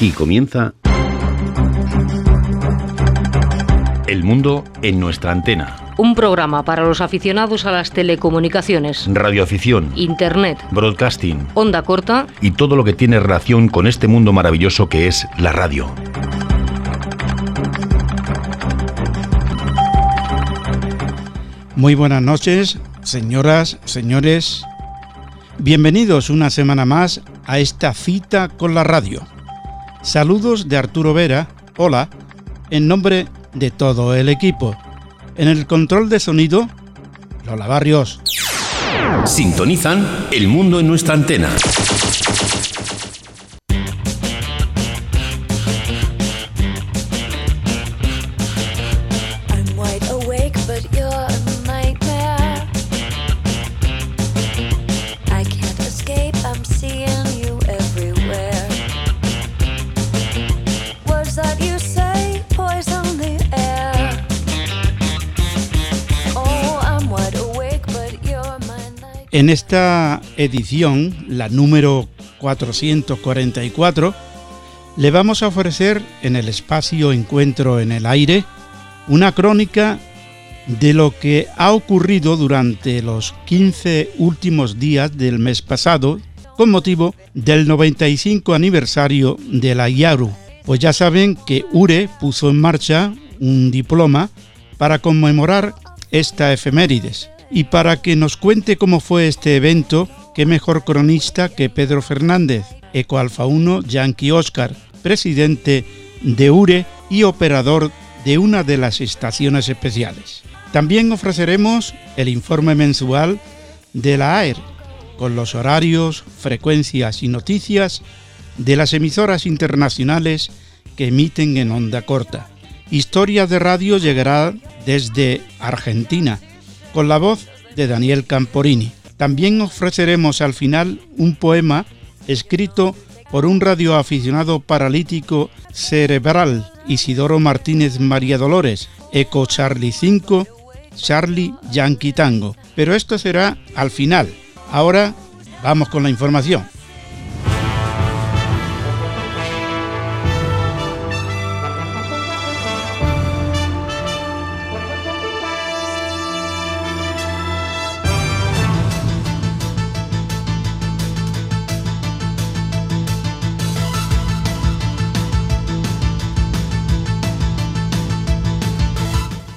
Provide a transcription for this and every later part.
Aquí comienza El mundo en nuestra antena. Un programa para los aficionados a las telecomunicaciones, Radioafición, Internet, broadcasting onda corta y todo lo que tiene relación con este mundo maravilloso que es la radio. Muy buenas noches, señoras, señores. Bienvenidos una semana más a esta cita con la radio. Saludos de Arturo Vera, hola, en nombre de todo el equipo. En el control de sonido, Lola Barrios. Sintonizan El mundo en nuestra antena. En esta edición, la número 444, le vamos a ofrecer en el espacio Encuentro en el Aire una crónica de lo que ha ocurrido durante los 15 últimos días del mes pasado con motivo del 95 aniversario de la IARU. Pues ya saben que URE puso en marcha un diploma para conmemorar esta efemérides. Y para que nos cuente cómo fue este evento, qué mejor cronista que Pedro Fernández, Eco Alfa 1 Yankee Oscar, presidente de URE y operador de una de las estaciones especiales. También ofreceremos el informe mensual de la AER, con los horarios, frecuencias y noticias de las emisoras internacionales que emiten en onda corta. Historia de Radio llegará desde Argentina, con la voz de Daniel Camporini. También ofreceremos al final un poema escrito por un radioaficionado paralítico cerebral, Isidoro Martínez María Dolores, Eco Charlie 5, Charlie Yankee Tango. Pero esto será al final. Ahora vamos con la información.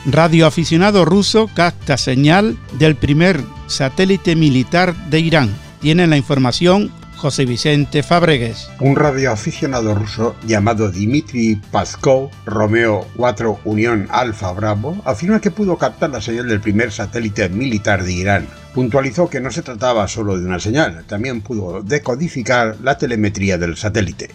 Radioaficionado ruso capta señal del primer satélite militar de Irán. Tiene la información José Vicente Fabregues. Un radioaficionado ruso llamado Dmitry Pazkov, Romeo 4 Unión Alfa Bravo, afirma que pudo captar la señal del primer satélite militar de Irán. Puntualizó que no se trataba solo de una señal, también pudo decodificar la telemetría del satélite.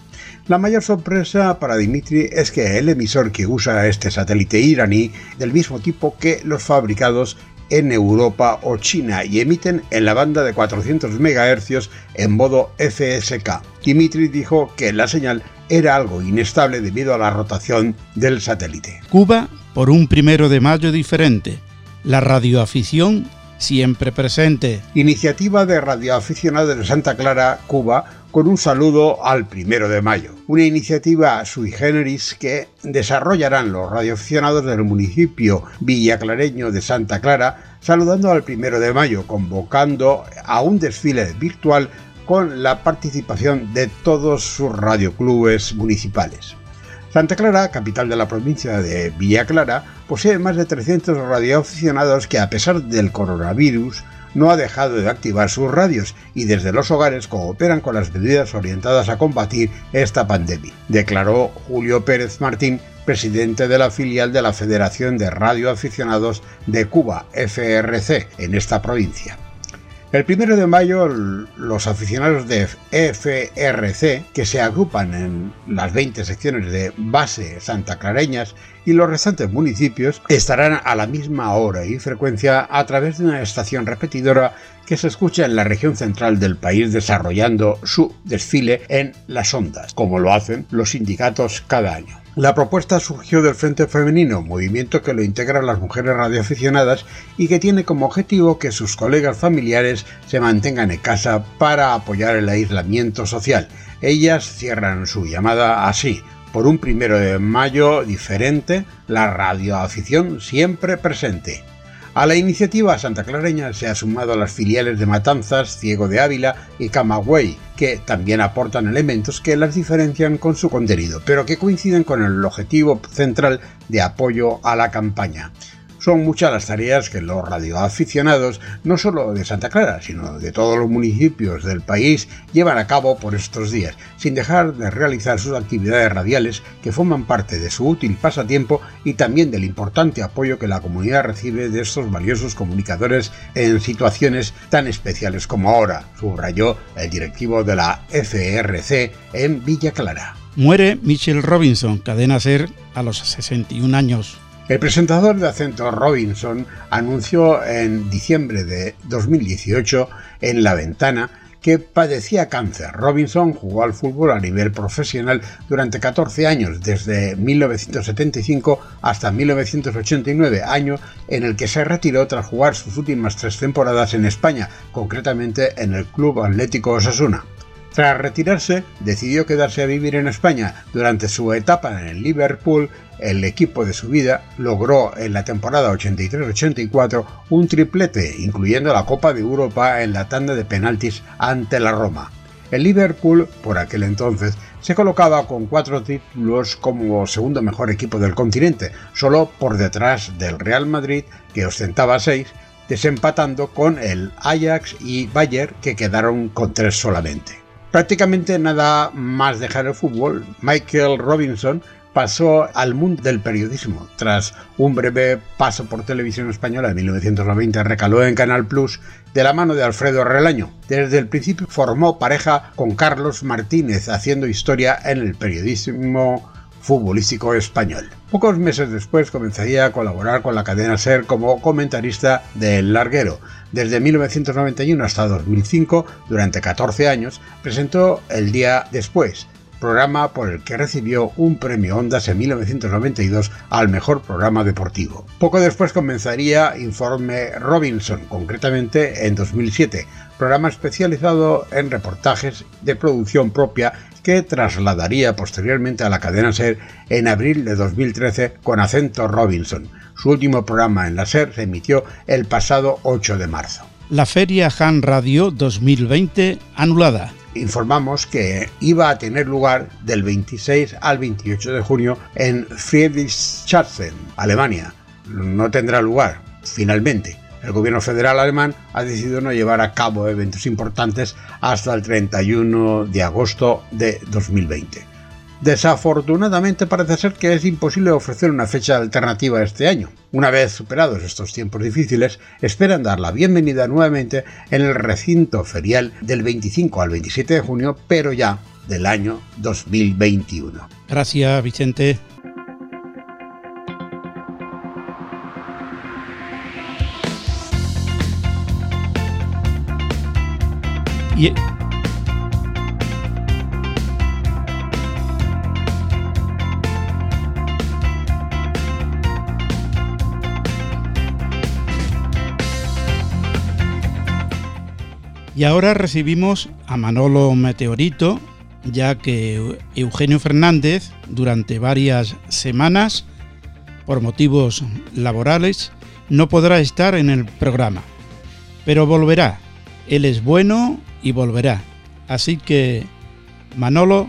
La mayor sorpresa para Dimitri es que el emisor que usa este satélite iraní, del mismo tipo que los fabricados en Europa o China y emiten en la banda de 400 MHz en modo FSK. Dimitri dijo que la señal era algo inestable debido a la rotación del satélite. Cuba por un primero de mayo diferente. La radioafición siempre presente. Iniciativa de radioaficionados de Santa Clara, Cuba, con un saludo al primero de mayo. Una iniciativa sui generis que desarrollarán los radioaficionados del municipio villaclareño de Santa Clara, saludando al primero de mayo, convocando a un desfile virtual con la participación de todos sus radioclubes municipales. Santa Clara, capital de la provincia de Villa Clara, posee más de 300 radioaficionados que a pesar del coronavirus no ha dejado de activar sus radios y desde los hogares cooperan con las medidas orientadas a combatir esta pandemia, declaró Julio Pérez Martín, presidente de la filial de la Federación de Radioaficionados de Cuba, FRC, en esta provincia. El primero de mayo, los aficionados de FRC, que se agrupan en las 20 secciones de base santaclareñas y los restantes municipios, estarán a la misma hora y frecuencia a través de una estación repetidora que se escucha en la región central del país desarrollando su desfile en las ondas, como lo hacen los sindicatos cada año. La propuesta surgió del Frente Femenino, movimiento que lo integran las mujeres radioaficionadas y que tiene como objetivo que sus colegas familiares se mantengan en casa para apoyar el aislamiento social. Ellas cierran su llamada así, por un primero de mayo diferente, la radioafición siempre presente. A la iniciativa santaclareña se ha sumado las filiales de Matanzas, Ciego de Ávila y Camagüey, que también aportan elementos que las diferencian con su contenido, pero que coinciden con el objetivo central de apoyo a la campaña. Son muchas las tareas que los radioaficionados, no solo de Santa Clara, sino de todos los municipios del país, llevan a cabo por estos días, sin dejar de realizar sus actividades radiales que forman parte de su útil pasatiempo y también del importante apoyo que la comunidad recibe de estos valiosos comunicadores en situaciones tan especiales como ahora, subrayó el directivo de la FRC en Villa Clara. Muere Michelle Robinson, cadena ser a los 61 años. El presentador de acento Robinson anunció en diciembre de 2018 en La Ventana que padecía cáncer. Robinson jugó al fútbol a nivel profesional durante 14 años, desde 1975 hasta 1989, año en el que se retiró tras jugar sus últimas tres temporadas en España, concretamente en el Club Atlético Osasuna. Tras retirarse, decidió quedarse a vivir en España. Durante su etapa en el Liverpool, el equipo de su vida logró en la temporada 83-84 un triplete, incluyendo la Copa de Europa en la tanda de penaltis ante la Roma. El Liverpool, por aquel entonces, se colocaba con cuatro títulos como segundo mejor equipo del continente, solo por detrás del Real Madrid, que ostentaba seis, desempatando con el Ajax y Bayern, que quedaron con tres solamente. Prácticamente nada más dejar el fútbol, Michael Robinson pasó al mundo del periodismo. Tras un breve paso por televisión española en 1990, recaló en Canal Plus de la mano de Alfredo Relaño. Desde el principio formó pareja con Carlos Martínez, haciendo historia en el periodismo futbolístico español. Pocos meses después comenzaría a colaborar con la cadena SER como comentarista del Larguero. Desde 1991 hasta 2005, durante 14 años, presentó El Día Después, programa por el que recibió un premio Ondas en 1992 al mejor programa deportivo. Poco después comenzaría Informe Robinson, concretamente en 2007, programa especializado en reportajes de producción propia que trasladaría posteriormente a la cadena SER en abril de 2013 con acento Robinson. Su último programa en la SER se emitió el pasado 8 de marzo. La Feria Han Radio 2020 anulada informamos que iba a tener lugar del 26 al 28 de junio en Friedrichshafen, Alemania. No tendrá lugar, finalmente. El gobierno federal alemán ha decidido no llevar a cabo eventos importantes hasta el 31 de agosto de 2020. Desafortunadamente parece ser que es imposible ofrecer una fecha alternativa este año. Una vez superados estos tiempos difíciles, esperan dar la bienvenida nuevamente en el recinto ferial del 25 al 27 de junio, pero ya del año 2021. Gracias, Vicente. Y ahora recibimos a Manolo Meteorito, ya que Eugenio Fernández durante varias semanas, por motivos laborales, no podrá estar en el programa. Pero volverá. Él es bueno y volverá. Así que, Manolo,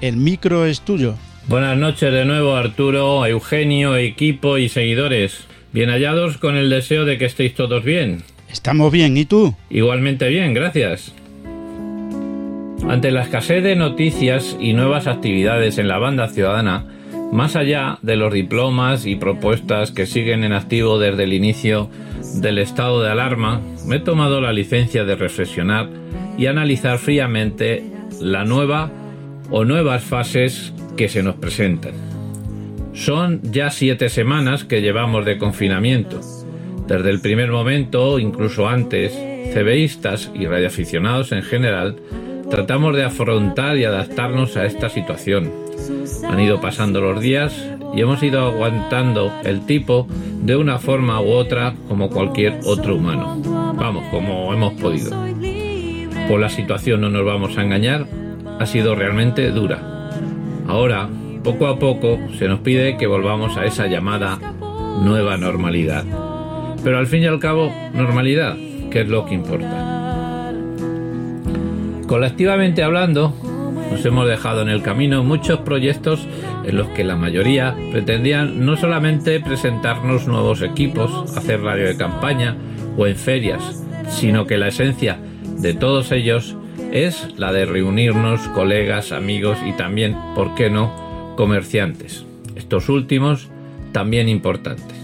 el micro es tuyo. Buenas noches de nuevo Arturo, Eugenio, equipo y seguidores. Bien hallados con el deseo de que estéis todos bien. Estamos bien, ¿y tú? Igualmente bien, gracias. Ante la escasez de noticias y nuevas actividades en la banda ciudadana, más allá de los diplomas y propuestas que siguen en activo desde el inicio del estado de alarma, me he tomado la licencia de reflexionar y analizar fríamente la nueva o nuevas fases que se nos presentan. Son ya siete semanas que llevamos de confinamiento desde el primer momento, incluso antes, CBistas y radioaficionados en general tratamos de afrontar y adaptarnos a esta situación. Han ido pasando los días y hemos ido aguantando el tipo de una forma u otra como cualquier otro humano. Vamos, como hemos podido. Por la situación no nos vamos a engañar, ha sido realmente dura. Ahora, poco a poco, se nos pide que volvamos a esa llamada nueva normalidad. Pero al fin y al cabo, normalidad, que es lo que importa. Colectivamente hablando, nos hemos dejado en el camino muchos proyectos en los que la mayoría pretendían no solamente presentarnos nuevos equipos, hacer radio de campaña o en ferias, sino que la esencia de todos ellos es la de reunirnos colegas, amigos y también, ¿por qué no?, comerciantes. Estos últimos también importantes.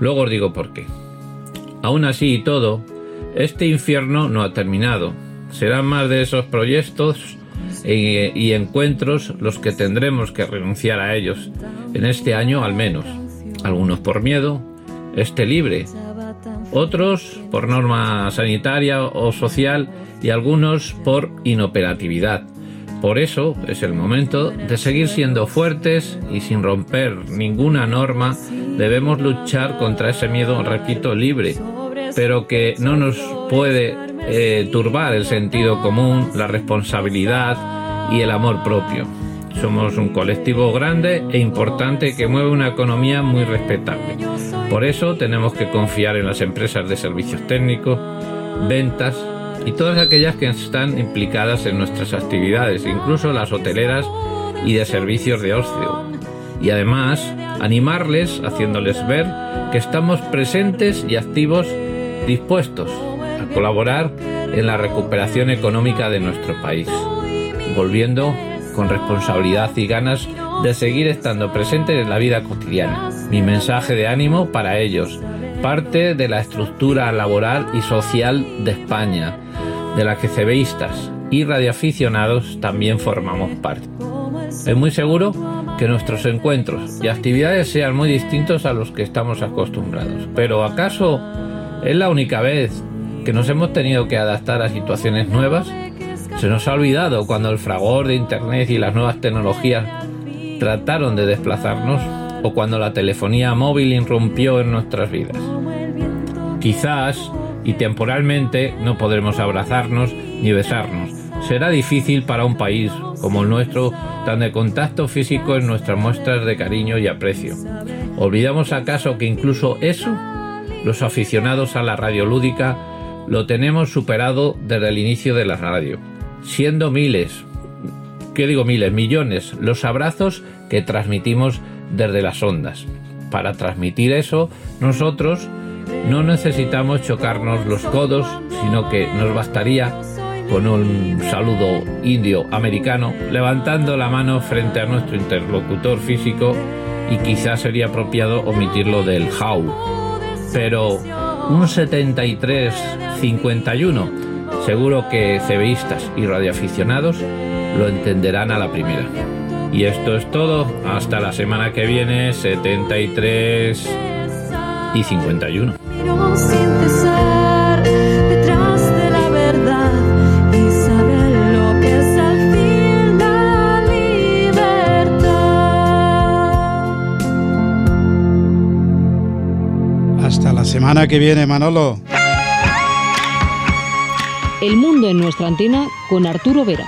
Luego os digo por qué. Aún así y todo, este infierno no ha terminado. Serán más de esos proyectos y, encuentros los que tendremos que renunciar a ellos, en este año al menos. Algunos por miedo, este libre, otros por norma sanitaria o social y algunos por inoperatividad. Por eso es el momento de seguir siendo fuertes y sin romper ninguna norma debemos luchar contra ese miedo, repito, libre, pero que no nos puede eh, turbar el sentido común, la responsabilidad y el amor propio. Somos un colectivo grande e importante que mueve una economía muy respetable. Por eso tenemos que confiar en las empresas de servicios técnicos, ventas y todas aquellas que están implicadas en nuestras actividades, incluso las hoteleras y de servicios de ocio. Y además, animarles haciéndoles ver que estamos presentes y activos dispuestos colaborar en la recuperación económica de nuestro país, volviendo con responsabilidad y ganas de seguir estando presentes en la vida cotidiana. Mi mensaje de ánimo para ellos, parte de la estructura laboral y social de España, de la que cebeístas y radioaficionados también formamos parte. Es muy seguro que nuestros encuentros y actividades sean muy distintos a los que estamos acostumbrados, pero ¿acaso es la única vez que nos hemos tenido que adaptar a situaciones nuevas? Se nos ha olvidado cuando el fragor de Internet y las nuevas tecnologías trataron de desplazarnos o cuando la telefonía móvil irrumpió en nuestras vidas. Quizás y temporalmente no podremos abrazarnos ni besarnos. Será difícil para un país como el nuestro, tan de contacto físico en nuestras muestras de cariño y aprecio. ¿Olvidamos acaso que incluso eso, los aficionados a la radio lúdica, lo tenemos superado desde el inicio de la radio? Siendo miles, ¿qué digo miles? Millones, los abrazos que transmitimos desde las ondas. Para transmitir eso, nosotros no necesitamos chocarnos los codos, sino que nos bastaría con un saludo indio americano, levantando la mano frente a nuestro interlocutor físico y quizás sería apropiado omitirlo del how. Pero un 73-51, seguro que cebeístas y radioaficionados lo entenderán a la primera. Y esto es todo, hasta la semana que viene, 73 y 51. Semana que viene, Manolo. El mundo en nuestra antena con Arturo Vera.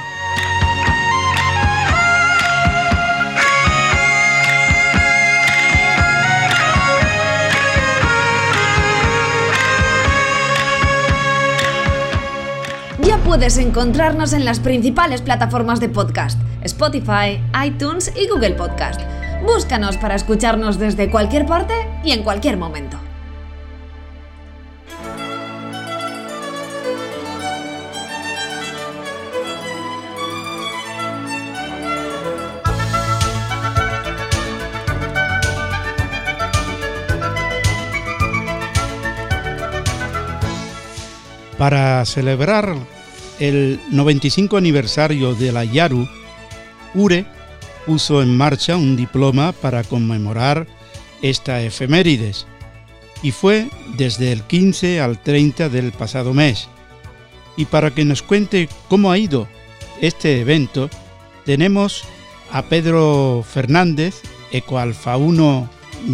Ya puedes encontrarnos en las principales plataformas de podcast, Spotify, iTunes y Google Podcast. Búscanos para escucharnos desde cualquier parte y en cualquier momento. Para celebrar el 95 aniversario de la Yaru, URE puso en marcha un diploma para conmemorar esta efemérides y fue desde el 15 al 30 del pasado mes. Y para que nos cuente cómo ha ido este evento tenemos a Pedro Fernández, Ecoalfa 1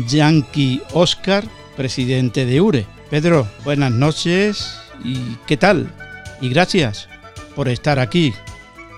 Yankee Oscar, presidente de URE. Pedro, buenas noches y ¿qué tal? Y gracias por estar aquí.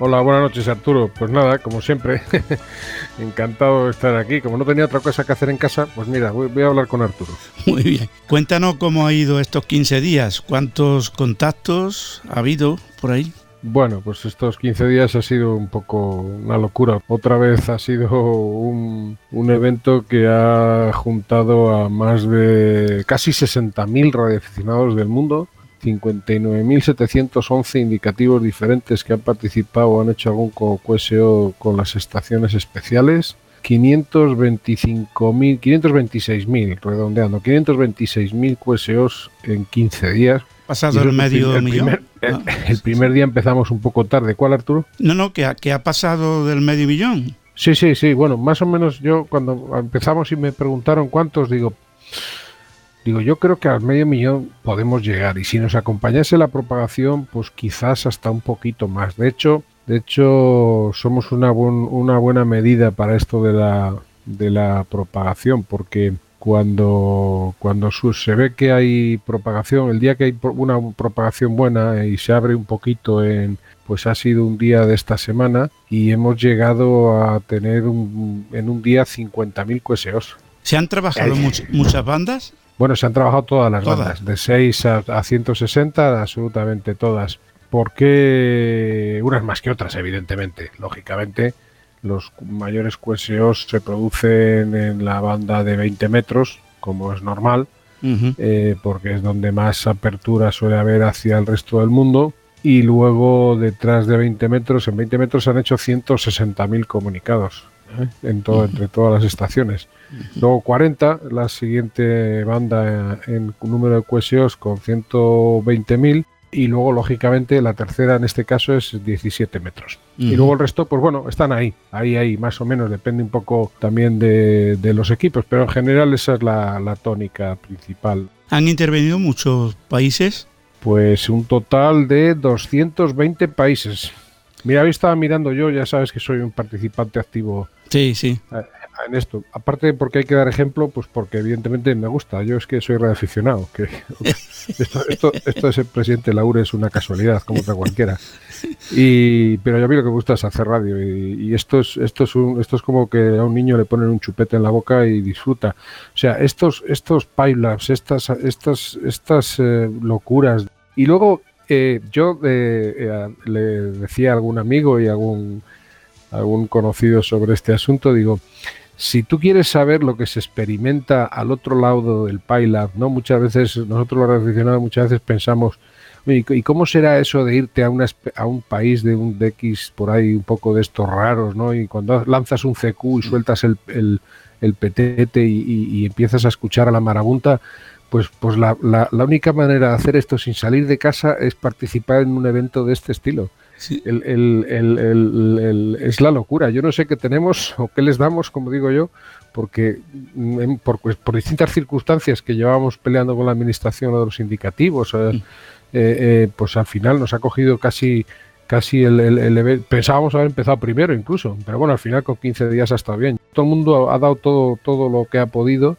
Hola, buenas noches Arturo. Pues nada, como siempre, encantado de estar aquí. Como no tenía otra cosa que hacer en casa, pues mira, voy, voy a hablar con Arturo. Muy bien. Cuéntanos cómo ha ido estos 15 días, cuántos contactos ha habido por ahí. Bueno, pues estos 15 días ha sido un poco una locura. Otra vez ha sido un, un evento que ha juntado a más de casi 60.000 radioaficionados del mundo, 59.711 indicativos diferentes que han participado o han hecho algún co- QSO con las estaciones especiales. 525.000, 526.000, redondeando, 526.000 QSOs en 15 días. Pasado el medio el millón. primer- el- Ah, el primer día empezamos un poco tarde. ¿Cuál, Arturo? No, no, que ha, que ha pasado del medio millón. Sí, sí, sí. Bueno, más o menos yo cuando empezamos y me preguntaron cuántos, digo, digo, yo creo que al medio millón podemos llegar y si nos acompañase la propagación, pues quizás hasta un poquito más. De hecho, de hecho somos una, buen- una buena medida para esto de la, de la propagación, porque cuando, se ve que hay propagación, el día que hay una propagación buena y se abre un poquito en, pues ha sido un día de esta semana y hemos llegado a tener un- en un día 50.000 QSOs. ¿Se han trabajado much- muchas bandas? Bueno, se han trabajado todas las Todas. bandas, de 6 a, a 160, absolutamente todas. Porque unas más que otras, evidentemente. Lógicamente, los mayores QSOs se producen en la banda de 20 metros, como es normal, eh, porque es donde más apertura suele haber hacia el resto del mundo. Y luego detrás de 20 metros, en 20 metros se han hecho 160.000 comunicados ¿eh? en todo, entre todas las estaciones. Luego 40, la siguiente banda eh, en número de QSOs con 120.000. Y luego, lógicamente, la tercera en este caso es 17 metros. Y Ujú. luego el resto, pues bueno, están ahí, ahí, ahí, más o menos, depende un poco también de, de los equipos, pero en general esa es la, la tónica principal. Han intervenido muchos países. Pues un total de 220 países. Mira, hoy estaba mirando yo, ya sabes que soy un participante activo Sí, sí. En esto. Aparte porque hay que dar ejemplo, pues porque evidentemente me gusta. Yo es que soy radioaficionado. Que esto, esto, esto de ser presidente de la URE es una casualidad, como otra cualquiera. Y, pero yo a mí lo que me gusta es hacer radio. Y, y esto, es, esto, es un- esto es como que a un niño le ponen un chupete en la boca y disfruta. O sea, estos, estos pipelabs, estas, estas, estas eh, locuras. Y luego eh, yo eh, eh, le decía a algún amigo y algún algún conocido sobre este asunto, digo, si tú quieres saber lo que se experimenta al otro lado del PyLab, ¿no? Muchas veces, nosotros los aficionados muchas veces pensamos, "Oye, ¿y cómo será eso de irte a, una, a un país de un DX por ahí un poco de estos raros, ¿no? Y cuando lanzas un CQ y sueltas el, el, el petete y, y- y empiezas a escuchar a la marabunta, pues, pues la, la- la única manera de hacer esto sin salir de casa es participar en un evento de este estilo. Sí. El- es la locura. Yo no sé qué tenemos o qué les damos, como digo yo, porque mm, en- por, pues, por distintas circunstancias que llevábamos peleando con la administración o de los indicativos, eh, eh, pues al final nos ha cogido casi casi el, el, el pensábamos haber empezado primero incluso, pero bueno, al final con 15 días ha estado bien. Todo el mundo ha dado todo, todo lo que ha podido,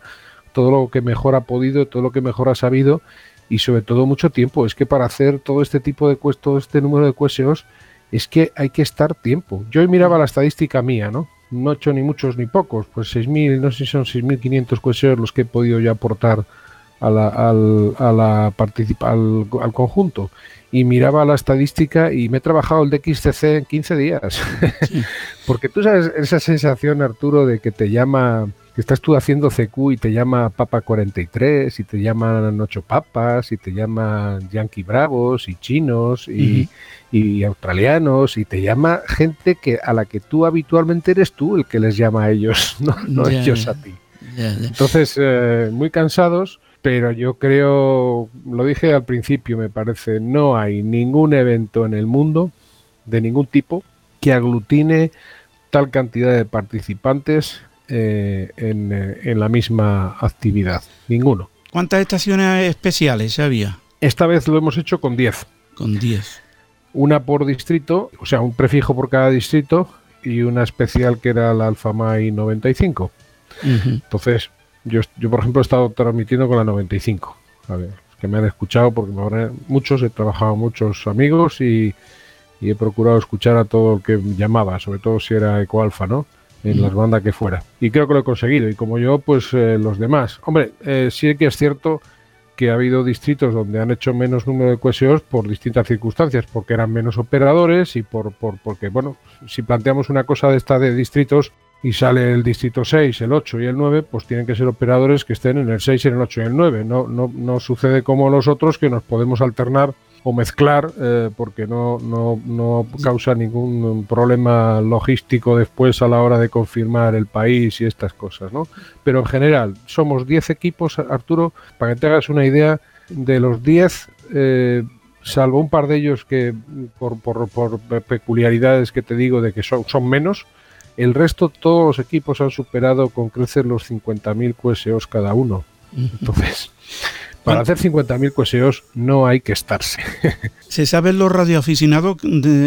todo lo que mejor ha podido, todo lo que mejor ha sabido y sobre todo mucho tiempo. Es que para hacer todo este tipo de todo este número de QSOs es que hay que estar tiempo. Yo hoy miraba la estadística mía, ¿no? No he hecho ni muchos ni pocos, pues 6.000, no sé si son 6.500 QSOs los que he podido ya aportar a la, al, a la participa- al, al conjunto. Y miraba la estadística y me he trabajado el DXCC en 15 días. Porque tú sabes esa sensación, Arturo, de que te llama, que estás tú haciendo CQ y te llama Papa 43, y te llaman Ocho Papas, y te llaman Yankee Bravos, y chinos, y, y australianos, y te llama gente que a la que tú habitualmente eres tú el que les llama a ellos, no, no ellos a ti. Entonces, eh, muy cansados, pero yo creo, lo dije al principio, me parece, no hay ningún evento en el mundo de ningún tipo que aglutine tal cantidad de participantes eh, en, eh, en la misma actividad. Ninguno. ¿Cuántas estaciones especiales había? Esta vez lo hemos hecho con 10. Con 10. una por distrito, o sea, un prefijo por cada distrito y una especial que era la Alfamay 95. Ujú. Entonces, yo, yo por ejemplo he estado transmitiendo con la 95. A ver, que me han escuchado porque me habrán- muchos, he trabajado muchos amigos y, y he procurado escuchar a todo el que llamaba, sobre todo si era Ecoalfa, ¿no? En las bandas que fuera. Y creo que lo he conseguido. Y como yo, pues eh, los demás. Hombre, eh, sí que es cierto que ha habido distritos donde han hecho menos número de QSOs por distintas circunstancias, porque eran menos operadores y por, por porque, bueno, si planteamos una cosa de esta de distritos y sale el distrito 6, el 8 y el 9, pues tienen que ser operadores que estén en el 6, en el 8 y el 9. No, no, no sucede como los otros que nos podemos alternar o mezclar eh, porque no, no, no causa ningún problema logístico después a la hora de confirmar el país y estas cosas, ¿no? Pero en general, somos 10 equipos, Arturo, para que te hagas una idea, de los 10, eh, salvo un par de ellos que por, por- por peculiaridades que te digo de que son, son menos, el resto, todos los equipos han superado con creces los 50.000 QSOs cada uno. Entonces, para hacer 50.000 QSOs no hay que estarse. ¿Se saben los radioaficionados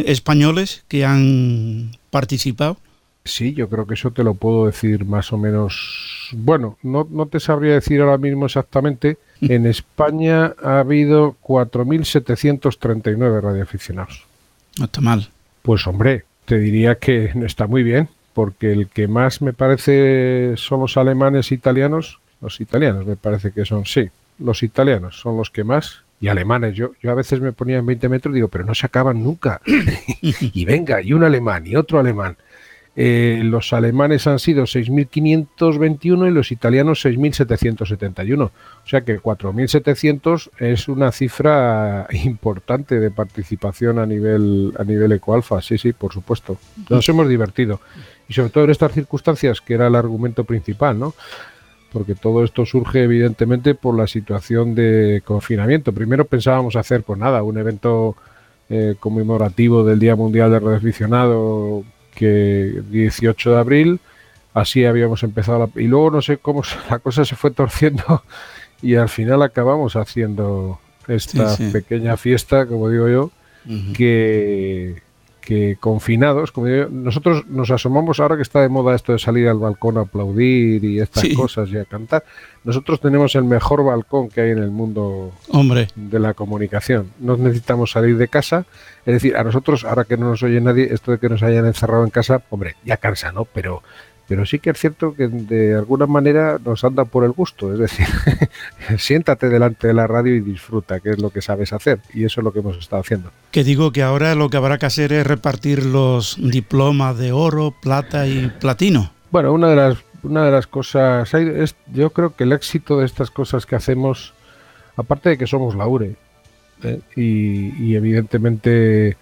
españoles que han participado? Sí, yo creo que eso te lo puedo decir más o menos. Bueno, no, no te sabría decir ahora mismo exactamente. En España ha habido 4.739 radioaficionados. No está mal. Pues hombre, te diría que está muy bien, porque el que más me parece son los alemanes e italianos. Los italianos me parece que son, sí, los italianos son los que más. Y alemanes, yo, yo a veces me ponía en 20 metros y digo, pero no se acaban nunca. y venga, y un alemán y otro alemán. Eh, los alemanes han sido 6.521 y los italianos 6.771. O sea que 4.700 es una cifra importante de participación a nivel a nivel ecoalfa. Sí, sí, por supuesto. Nos hemos divertido. Y sobre todo en estas circunstancias, que era el argumento principal, ¿no? Porque todo esto surge evidentemente por la situación de confinamiento. Primero pensábamos hacer, pues nada, un evento eh, conmemorativo del Día Mundial del Radioaficionado que 18 de abril, así habíamos empezado la- y luego no sé cómo la cosa se fue torciendo y al final acabamos haciendo esta Sí, sí. pequeña fiesta, como digo yo, que, que confinados, como digo yo, nosotros nos asomamos ahora que está de moda esto de salir al balcón a aplaudir y estas Sí. cosas y a cantar. Nosotros tenemos el mejor balcón que hay en el mundo Hombre, de la comunicación. No necesitamos salir de casa. Es decir, a nosotros, ahora que no nos oye nadie, esto de que nos hayan encerrado en casa, hombre, ya cansa, ¿no? Pero, pero sí que es cierto que de alguna manera nos anda por el gusto. Es decir, siéntate delante de la radio y disfruta, que es lo que sabes hacer. Y eso es lo que hemos estado haciendo. que digo que ahora lo que habrá que hacer es repartir los diplomas de oro, plata y platino. Bueno, una de las, una de las cosas, es, yo creo que el éxito de estas cosas que hacemos, aparte de que somos la URE, ¿eh? y, y evidentemente,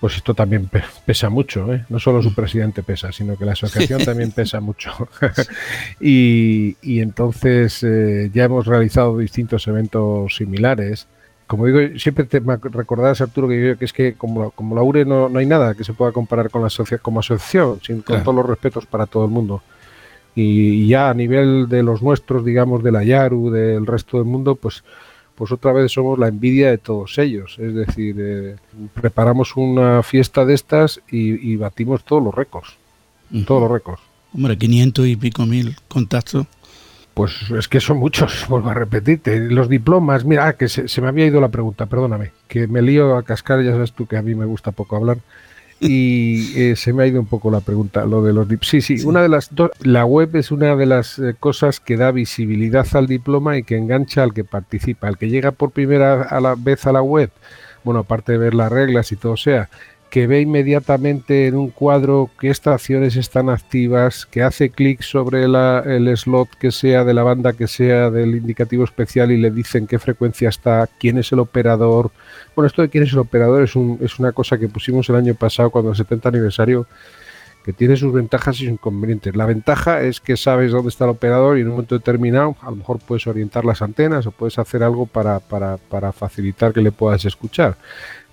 pues esto también pe- pesa mucho, ¿eh? no solo su presidente pesa, sino que la asociación también pesa mucho. y, y entonces eh, ya hemos realizado distintos eventos similares. Como digo, siempre te recordarás, Arturo, que, yo- que es que como, como la URE no, no hay nada que se pueda comparar con la asocia- como asociación, sin, con Claro. todos los respetos para todo el mundo. Y, y ya a nivel de los nuestros, digamos, de la Yaru, del resto del mundo, pues, pues otra vez somos la envidia de todos ellos. Es decir, eh, preparamos una fiesta de estas y, y batimos todos los récords. Todos los récords. Hombre, 500 y pico mil contactos. Pues es que son muchos, vuelvo a repetirte. Los diplomas, mira, ah, que se, se me había ido la pregunta, perdóname, que me lío a cascar, ya sabes tú que a mí me gusta poco hablar. Y eh, se me ha ido un poco la pregunta, lo de los dip. Sí, sí, una de las dos, la web es una de las eh, cosas que da visibilidad al diploma y que engancha al que participa. El que llega por primera a la vez a la web, bueno, aparte de ver las reglas y todo sea, que ve inmediatamente en un cuadro qué estaciones están activas, que hace clic sobre la- el slot que sea de la banda que sea del indicativo especial y le dicen qué frecuencia está, quién es el operador. Bueno, esto de quién es el operador es, un- es una cosa que pusimos el año pasado cuando el 70 aniversario que tiene sus ventajas y sus inconvenientes. La ventaja es que sabes dónde está el operador y en un momento determinado a lo mejor puedes orientar las antenas o puedes hacer algo para, para, para facilitar que le puedas escuchar.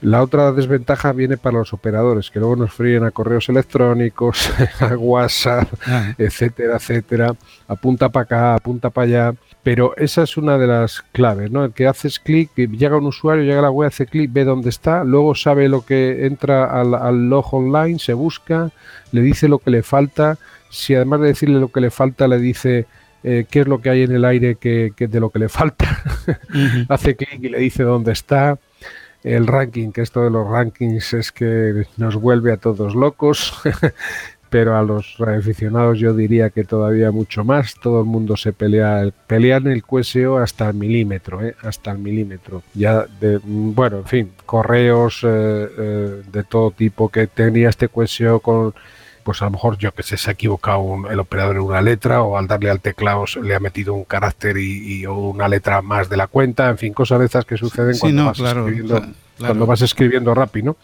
La otra desventaja viene para los operadores, que luego nos fríen a correos electrónicos, a WhatsApp, Ah, etcétera, etcétera, apunta para acá, apunta para allá. Pero esa es una de las claves, ¿no? El que haces clic, llega un usuario, llega a la web, hace clic, ve dónde está, luego sabe lo que entra al, al log online, se busca, le dice lo que le falta. Si además de decirle lo que le falta, le dice eh, qué es lo que hay en el aire que, que de lo que le falta, hace clic y le dice dónde está. El ranking, que esto de los rankings es que nos vuelve a todos locos, pero a los aficionados yo diría que todavía mucho más. Todo el mundo se pelea, pelean el QSO hasta el milímetro, ¿eh? hasta el milímetro. Ya, de, bueno, en fin, correos eh, eh, de todo tipo que tenía este QSO con pues a lo mejor yo que sé, se ha equivocado un- el operador en una letra o al darle al teclado se- le ha metido un carácter y, y- o una letra más de la cuenta, en fin, cosas de estas que suceden Sí, cuando, no, vas claro, escribiendo, claro. cuando vas escribiendo rápido. ¿no?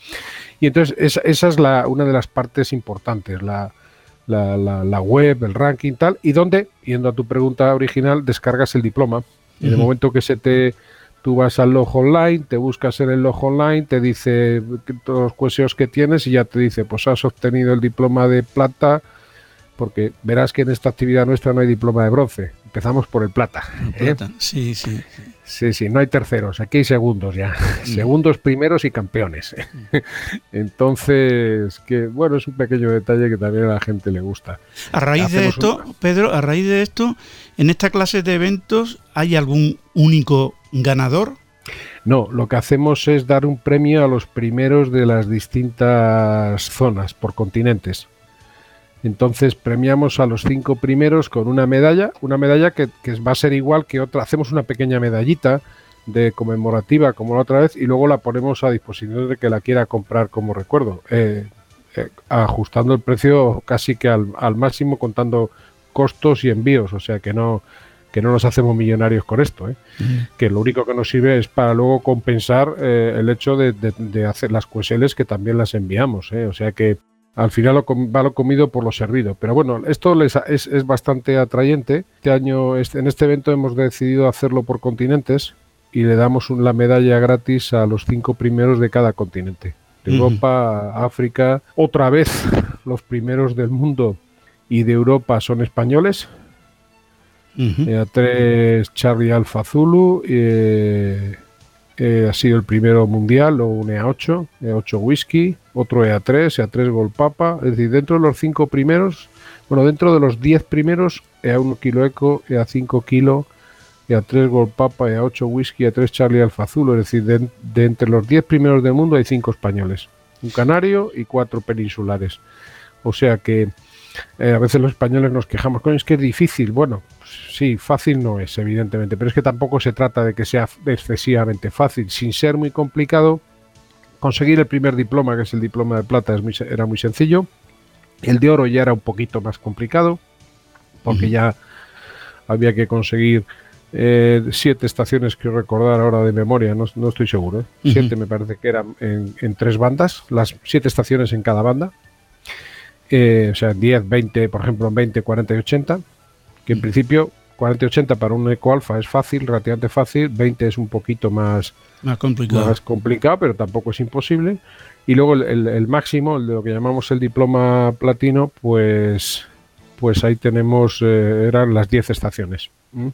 Y entonces esa, esa es la, una de las partes importantes, la, la, la- la web, el ranking tal, y donde, yendo a tu pregunta original, descargas el diploma. En el momento que se te tú vas al log online, te buscas en el log online, te dice todos los cuesiones que tienes y ya te dice, pues has obtenido el diploma de plata, porque verás que en esta actividad nuestra no hay diploma de bronce. Empezamos por el plata. ¿eh? Plata. Sí, sí. Sí, sí, no hay terceros, aquí hay segundos ya. Segundos, primeros y campeones. Entonces, que bueno, es un pequeño detalle que también a la gente le gusta. A raíz de esto, un- Pedro, a raíz de esto, en esta clase de eventos, ¿hay algún único ganador? No, lo que hacemos es dar un premio a los primeros de las distintas zonas por continentes. Entonces premiamos a los cinco primeros con una medalla, una medalla que, va a ser igual que otra. Hacemos una pequeña medallita de conmemorativa como la otra vez y luego la ponemos a disposición de que la quiera comprar como recuerdo, eh, eh, ajustando el precio casi que al máximo contando costos y envíos, o sea que no que no nos hacemos millonarios con esto, ¿eh? que lo único que nos sirve es para luego compensar eh, el hecho de, de- de hacer las QSLs que también las enviamos, ¿eh? o sea que al final lo va lo comido por lo servido. Pero bueno, esto les es, es bastante atrayente. Este año, este- en este evento hemos decidido hacerlo por continentes y le damos un- la medalla gratis a los cinco primeros de cada continente. De. Europa, África, otra vez los primeros del mundo y de Europa son españoles, Ujú. EA3 Charlie Alfa Zulu eh, eh, ha sido el primero mundial o un EA8 EA8 Whisky otro E EA3 EA3 Gold Papa. Es decir dentro de los cinco primeros bueno dentro de los 10 primeros EA1 Kilo Eco EA5 Kilo EA3 Gold Papa EA8 Whisky EA3 Charlie Alfa Zulu. Es decir de, de entre los 10 primeros del mundo hay cinco españoles un canario y cuatro peninsulares. O sea que eh, a veces los españoles nos quejamos, coño, es que es difícil. Bueno, pues sí, fácil no es, evidentemente, pero es que tampoco se trata de que sea excesivamente fácil. Sin ser muy complicado, conseguir el primer diploma, que es el diploma de plata, es muy era muy sencillo. El de oro ya era un poquito más complicado, porque ya había que conseguir eh, siete estaciones, quiero recordar ahora de memoria, no, no estoy seguro. ¿eh? Siete me parece que eran en, en tres bandas, las siete estaciones en cada banda. Eh, o sea, 10, 20, por ejemplo, en 20, 40 y 80, que en principio 40 y 80 para un eco alfa es fácil, relativamente fácil, 20 es un poquito más, Más complicado. más complicado, pero tampoco es imposible. Y luego el, el- el máximo, el de lo que llamamos el diploma platino, pues, pues ahí tenemos, eh, eran las 10 estaciones. ¿m?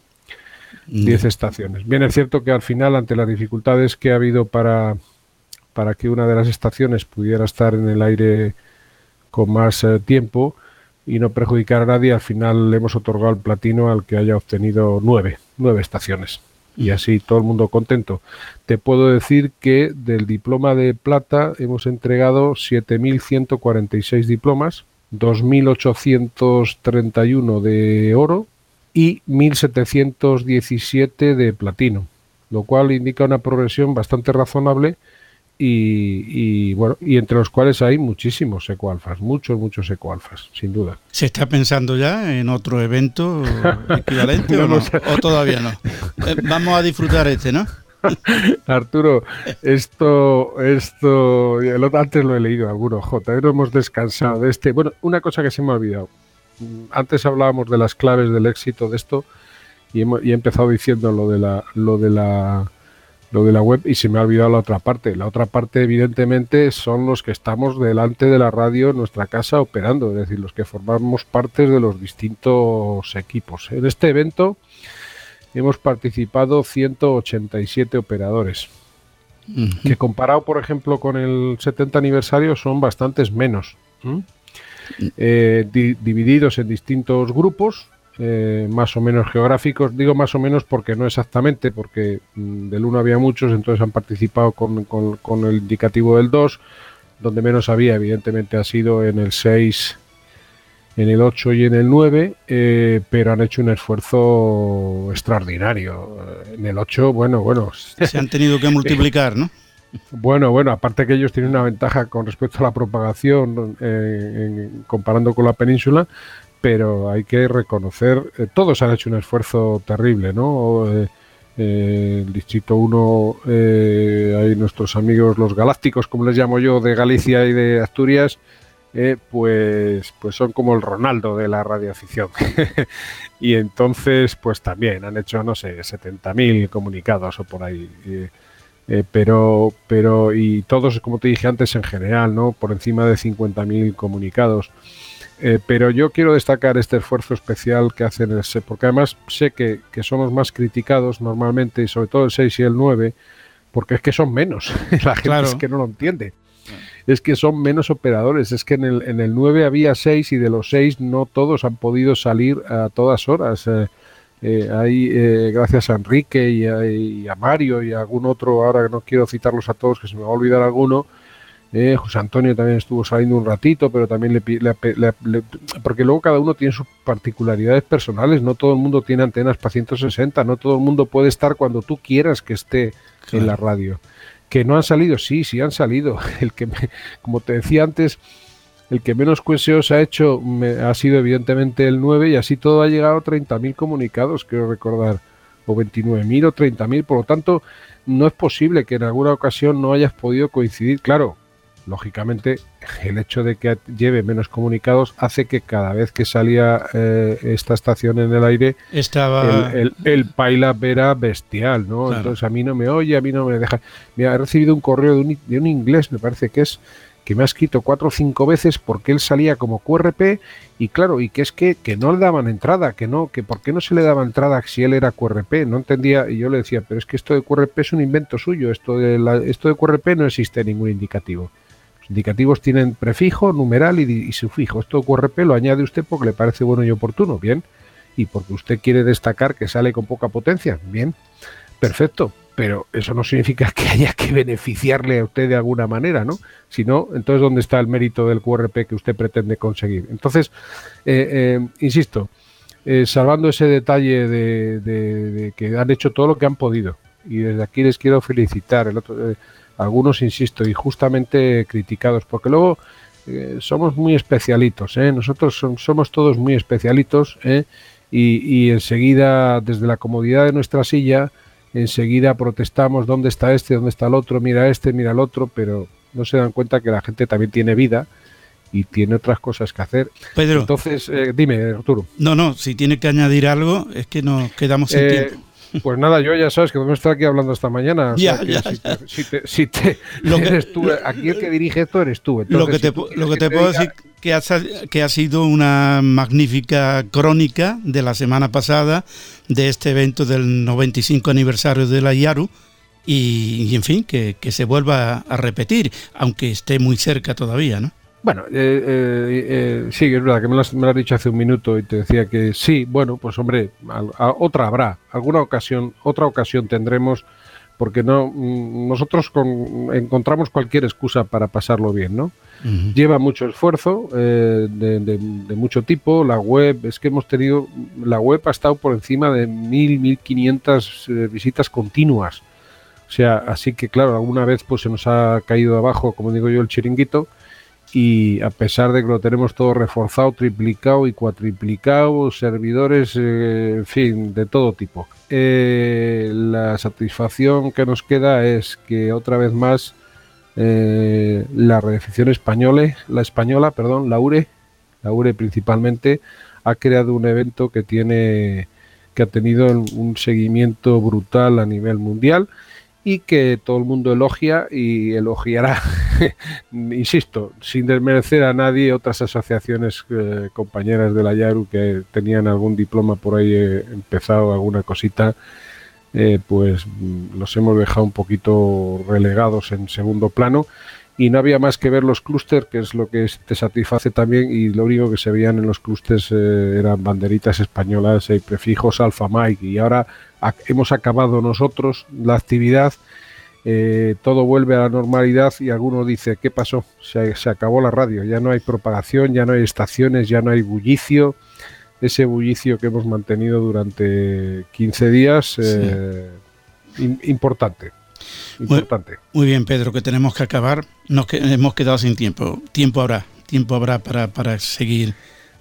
10 estaciones. Bien, es cierto que al final, ante las dificultades que ha habido para, para que una de las estaciones pudiera estar en el aire con más eh, tiempo y no perjudicar a nadie, al final le hemos otorgado el platino al que haya obtenido nueve, nueve estaciones. Y así todo el mundo contento. Te puedo decir que del diploma de plata hemos entregado 7.146 diplomas, 2.831 de oro y 1.717 de platino, lo cual indica una progresión bastante razonable y, y, bueno, y entre los cuales hay muchísimos ecoalfas, muchos, muchos ecoalfas, sin duda. ¿Se está pensando ya en otro evento equivalente No o, no? lo sé. ¿O todavía no? Eh, vamos a disfrutar este, ¿no? Arturo, esto, esto, antes lo he leído alguno, J, no hemos descansado de este. Bueno, una cosa que se me ha olvidado. Mm, Antes hablábamos de las claves del éxito de esto y, hemos- y he empezado diciendo lo de la, lo de la lo de la web y se me ha olvidado la otra parte. La otra parte, evidentemente, son los que estamos delante de la radio en nuestra casa operando, es decir, los que formamos parte de los distintos equipos. En este evento hemos participado 187 operadores, que comparado, por ejemplo, con el 70 aniversario son bastantes menos. Eh, di- divididos en distintos grupos, eh, más o menos geográficos. Digo más o menos porque no exactamente, porque mm, del 1 había muchos, entonces han participado con, con- con el indicativo del 2, donde menos había, evidentemente, ha sido en el 6, en el 8 y en el 9, eh, pero han hecho un esfuerzo extraordinario. En el 8, bueno, bueno. Se han tenido que multiplicar, ¿no? Bueno, bueno, aparte que ellos tienen una ventaja con respecto a la propagación eh, en- comparando con la península, pero hay que reconocer, eh, todos han hecho un esfuerzo terrible, ¿no? Eh, eh, el Distrito 1, eh, hay nuestros amigos los galácticos, como les llamo yo, de Galicia y de Asturias, eh, pues, pues son como el Ronaldo de la radioafición. y entonces, pues también han hecho, no sé, 70.000 comunicados o por ahí. pero, pero, y todos, como te dije antes, en general, ¿no? Por encima de 50.000 comunicados. Eh, pero yo quiero destacar este esfuerzo especial que hacen el SE, porque además sé que, que son los más criticados normalmente, y sobre todo el 6 y el 9, porque es que son menos. La gente Claro. es que no lo entiende. Es que son menos operadores. Es que en el, en el 9 había 6 y de los 6 no todos han podido salir a todas horas. Eh, eh, hay, eh, gracias a Enrique y a, y a Mario y a algún otro, ahora no quiero citarlos a todos, que se me va a olvidar alguno. Eh, José Antonio también estuvo saliendo un ratito, pero también le, le- le- porque luego cada uno tiene sus particularidades personales. No todo el mundo tiene antenas para 160, no todo el mundo puede estar cuando tú quieras que esté en la radio. Que no han salido, sí, sí han salido. El que, me- como te decía antes, el que menos cueseos ha hecho me- ha sido evidentemente el 9 y así todo ha llegado a 30.000 comunicados, quiero recordar, o 29.000 o 30.000. Por lo tanto, no es posible que en alguna ocasión no hayas podido coincidir. Claro, lógicamente, el hecho de que lleve menos comunicados hace que cada vez que salía eh, esta estación en el aire, Estaba. el, el, el pile-up era bestial, ¿no? Claro. Entonces a mí no me oye, a mí no me deja. Mira, he recibido un correo de un, de un inglés, me parece que es, que me ha escrito cuatro o cinco veces porque él salía como QRP y claro, y que es que, que no le daban entrada, que no, que por qué no se le daba entrada si él era QRP, no entendía, y yo le decía, pero es que esto de QRP es un invento suyo, esto de, la, esto de QRP no existe ningún indicativo. Indicativos tienen prefijo, numeral y, sufijo. Esto QRP lo añade usted porque le parece bueno y oportuno, bien, y porque usted quiere destacar que sale con poca potencia, bien, perfecto, pero eso no significa que haya que beneficiarle a usted de alguna manera, ¿no? Si no, entonces ¿dónde está el mérito del QRP que usted pretende conseguir? Entonces, eh, eh, insisto, eh, salvando ese detalle de, que han hecho todo lo que han podido, y desde aquí les quiero felicitar, el otro, algunos, insisto, injustamente criticados, porque luego eh, somos muy especialitos, ¿eh? nosotros son- somos todos muy especialitos, ¿eh? y, y enseguida, desde la comodidad de nuestra silla, enseguida protestamos dónde está este, dónde está el otro, mira este, mira el otro, pero no se dan cuenta que la gente también tiene vida y tiene otras cosas que hacer. Pedro. Entonces, eh, dime, Arturo. No, no, si tiene que añadir algo, es que nos quedamos sin tiempo. Pues nada, yo ya sabes que a estar aquí hablando esta mañana. o sea Ya, que ya, si, ya. Te, si te- si te- Lo que- eres tú, aquí el que dirige esto eres tú. Lo Entonces, que si te, tú quieres lo que te puedo diga- decir que ha, que ha sido una magnífica crónica de la semana pasada de este evento del 95 aniversario de la IARU y, y, en fin, que, que se vuelva a repetir, aunque esté muy cerca todavía, ¿no? Bueno, eh, eh, eh, sí, es verdad que me lo, has, me lo has dicho hace un minuto y te decía que sí, bueno, pues hombre, a- otra habrá, alguna ocasión, otra ocasión tendremos, porque no mm, nosotros con- encontramos cualquier excusa para pasarlo bien, ¿no? Lleva mucho esfuerzo eh, de, de- de mucho tipo. La web, es que hemos tenido, la web ha estado por encima de 1.000, 1.500 eh, visitas continuas. O sea, así que claro, alguna vez pues se nos ha caído abajo, como digo yo, el chiringuito. Y a pesar de que lo tenemos todo reforzado, triplicado y cuatriplicado, servidores, eh, en fin, de todo tipo. Eh, la satisfacción que nos queda es que otra vez más eh, la redefinición española, la española, perdón, la URE, la URE principalmente, ha creado un evento que tiene que ha tenido un seguimiento brutal a nivel mundial y que todo el mundo elogia y elogiará, insisto, sin desmerecer a nadie, otras asociaciones eh, compañeras de la YARU que tenían algún diploma por ahí eh, empezado, alguna cosita, eh, pues mm, los hemos dejado un poquito relegados en segundo plano. Y no había más que ver los clústeres, que es lo que te satisface también, y lo único que se veían en los clústeres eran banderitas españolas y prefijos alfa Mike, y ahora hemos acabado nosotros la actividad, eh, todo vuelve a la normalidad y alguno dice, ¿qué pasó? Se, se acabó la radio, ya no hay propagación, ya no hay estaciones, ya no hay bullicio, ese bullicio que hemos mantenido durante 15 días, eh, im- importante, importante. Muy bien, Pedro, que tenemos que acabar. Nos que- hemos quedado sin tiempo. Tiempo habrá, tiempo habrá para, para seguir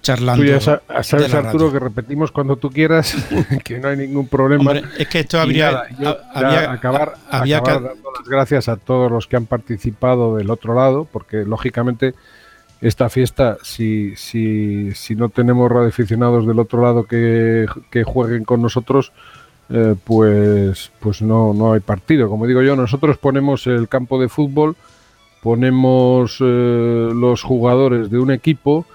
charlando. Tú ya de sabes, la Arturo, radio. que repetimos cuando tú quieras, que no hay ningún problema. Hombre, es que esto habría, nada, yo había, acabar, había acabar que- dando las gracias a todos los que han participado del otro lado, porque lógicamente esta fiesta, si, si, si no tenemos radioaficionados del otro lado que, que jueguen con nosotros, eh, pues, pues no, no hay partido. Como digo yo, nosotros ponemos el campo de fútbol, ponemos eh, los jugadores de un equipo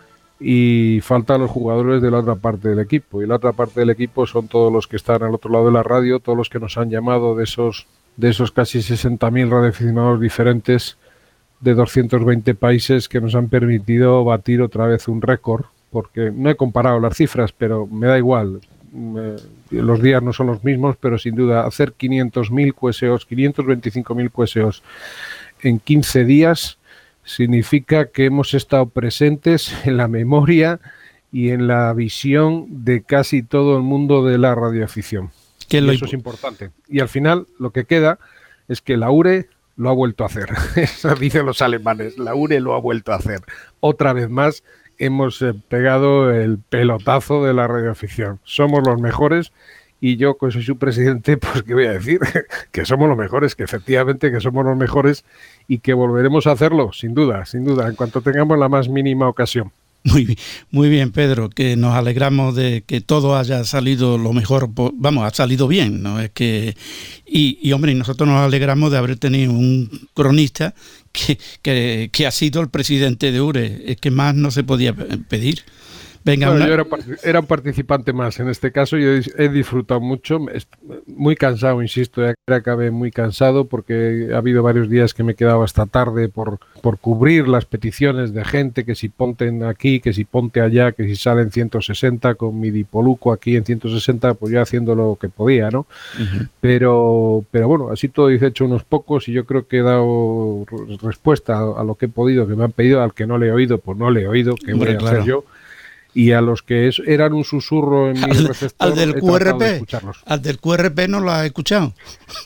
y faltan los jugadores de la otra parte del equipo. Y la otra parte del equipo son todos los que están al otro lado de la radio, todos los que nos han llamado de esos, de esos casi 60.000 radioaficionados diferentes de 220 países que nos han permitido batir otra vez un récord, porque no he comparado las cifras, pero me da igual. Los días no son los mismos, pero sin duda hacer 500.000 QSOs, 525.000 QSOs en 15 días significa que hemos estado presentes en la memoria y en la visión de casi todo el mundo de la radioafición. Y eso es importante. Y al final lo que queda es que la URE lo ha vuelto a hacer. Eso dicen los alemanes. La URE lo ha vuelto a hacer. Otra vez más hemos eh, pegado el pelotazo de la radioafición. Somos los mejores y yo, que soy su presidente, pues qué voy a decir, que somos los mejores, que efectivamente que somos los mejores y que volveremos a hacerlo, sin duda, sin duda, en cuanto tengamos la más mínima ocasión. Muy, bi- muy bien, Pedro, que nos alegramos de que todo haya salido lo mejor, vamos, ha salido bien, ¿no? Es que, y, y, hombre, nosotros nos alegramos de haber tenido un cronista que, que, que ha sido el presidente de URE, es que más no se podía pe- pedir. Venga, Bueno, una- yo era, un participante más en este caso, yo he, he disfrutado mucho, muy cansado, insisto, ya que acabé muy cansado porque ha habido varios días que me he quedado hasta tarde por, por cubrir las peticiones de gente, que si ponten aquí, que si ponte allá, que si salen 160 con mi dipoluco aquí en 160, pues yo haciendo lo que podía, ¿no? Pero, pero bueno, así todo hice hecho unos pocos y yo creo que he dado re- respuesta a, a lo que he podido, que me han pedido, al que no le he oído, pues no le he oído, que voy a hacer yo. Y a los que es- eran un susurro en mi al, receptor, al del de QRP, escucharlos. al del QRP no lo has escuchado.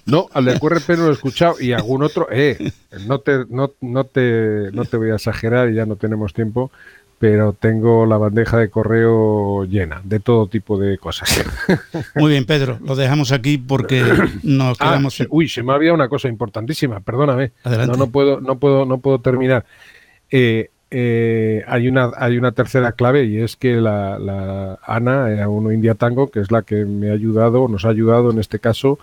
No, al del QRP no lo he escuchado y algún otro, eh, no te, no, no te, no te voy a exagerar y ya no tenemos tiempo, pero tengo la bandeja de correo llena de todo tipo de cosas. Muy bien, Pedro, lo dejamos aquí porque nos Ah, quedamos uy, se me había una cosa importantísima, perdóname. Adelante. No, no puedo, no puedo, no puedo terminar. Eh, eh, hay una, hay una tercera clave y es que la, Ana, eh, uno India Tango, que es la que me ha ayudado, nos ha ayudado en este caso,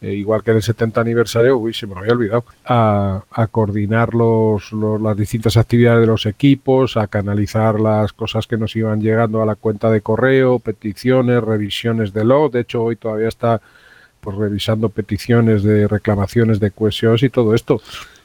eh, igual que en el 70 aniversario, uy, se me había olvidado, a, a coordinar los, los- las distintas actividades de los equipos, a canalizar las cosas que nos iban llegando a la cuenta de correo, peticiones, revisiones de log. De hecho, hoy todavía está pues revisando peticiones de reclamaciones de QSOs y todo esto,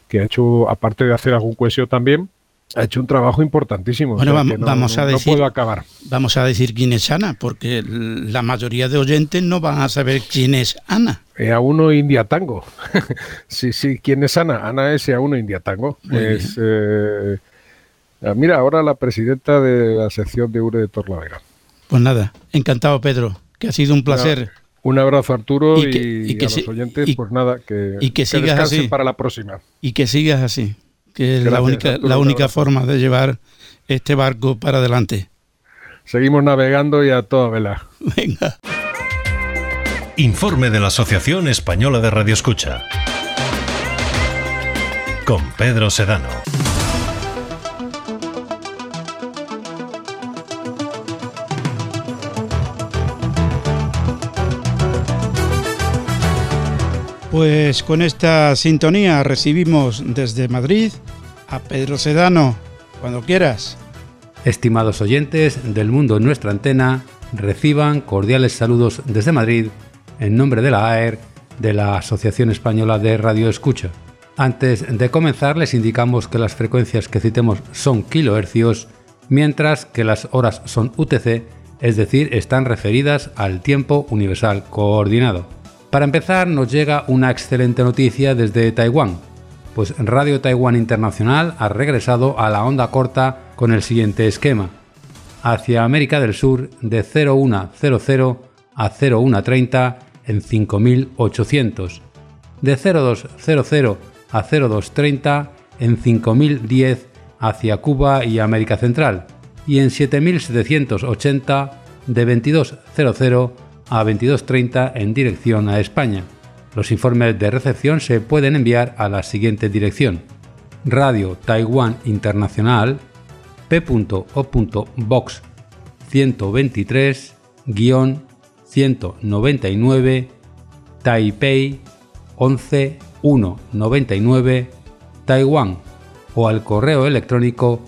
que ha hecho, aparte de hacer algún QSO también, ha hecho un trabajo importantísimo. Bueno, o sea, vamos- no- vamos a no- no decir- puedo acabar. Vamos a decir quién es Ana, porque la mayoría de oyentes no van a saber quién es Ana. EA1 India Tango. sí, sí, ¿quién es Ana? Ana es EA1 India Tango. Es, eh, ah, mira, ahora la presidenta de la sección de URE de Torlavega. Pues nada, encantado Pedro, que ha sido un placer. Un abrazo Arturo y, Y que- y que a los oyentes, y- pues nada, que, y que sigas descansen así. para la próxima. y que sigas así, que es la única, Arturo, la única forma de llevar este barco para adelante. Seguimos navegando y a toda vela. Venga. Informe de la Asociación Española de Radioescucha. Con Pedro Sedano. Pues con esta sintonía recibimos desde Madrid a Pedro Sedano, cuando quieras. Estimados oyentes del mundo en nuestra antena, reciban cordiales saludos desde Madrid en nombre de la AER de la Asociación Española de Radio Escucha. Antes de comenzar les indicamos que las frecuencias que citemos son kilohercios, mientras que las horas son UTC, es decir, están referidas al tiempo universal coordinado. Para empezar nos llega una excelente noticia desde Taiwán, pues Radio Taiwán Internacional ha regresado a la onda corta con el siguiente esquema. Hacia América del Sur de 0100 a 0130 en 5800. De 0200 a 0230 en 5010 hacia Cuba y América Central. Y en 7780 de 2200 a 2230 en dirección a España. Los informes de recepción se pueden enviar a la siguiente dirección: Radio Taiwán Internacional p.o.box 123-199 Taipei 11199 Taiwán o al correo electrónico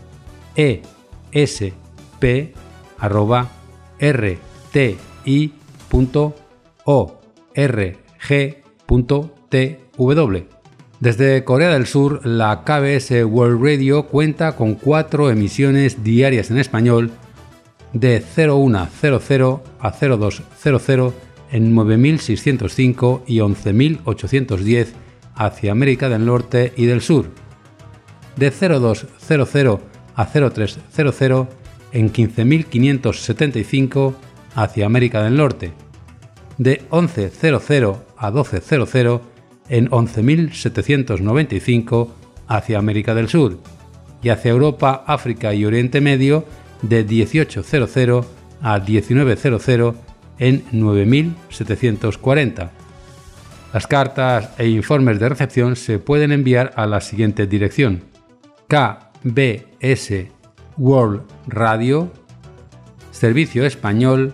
esp.rti.org.tw. Desde Corea del Sur, la KBS World Radio cuenta con cuatro emisiones diarias en español de 0100 a 0200 en 9605 y 11810 hacia América del Norte y del Sur, de 0200 a 0300 en 15575 hacia América del Norte, de 1100 a 1200 en 11.795 hacia América del Sur y hacia Europa, África y Oriente Medio de 1800 a 1900 en 9.740. Las cartas e informes de recepción se pueden enviar a la siguiente dirección: KBS World Radio, Servicio Español,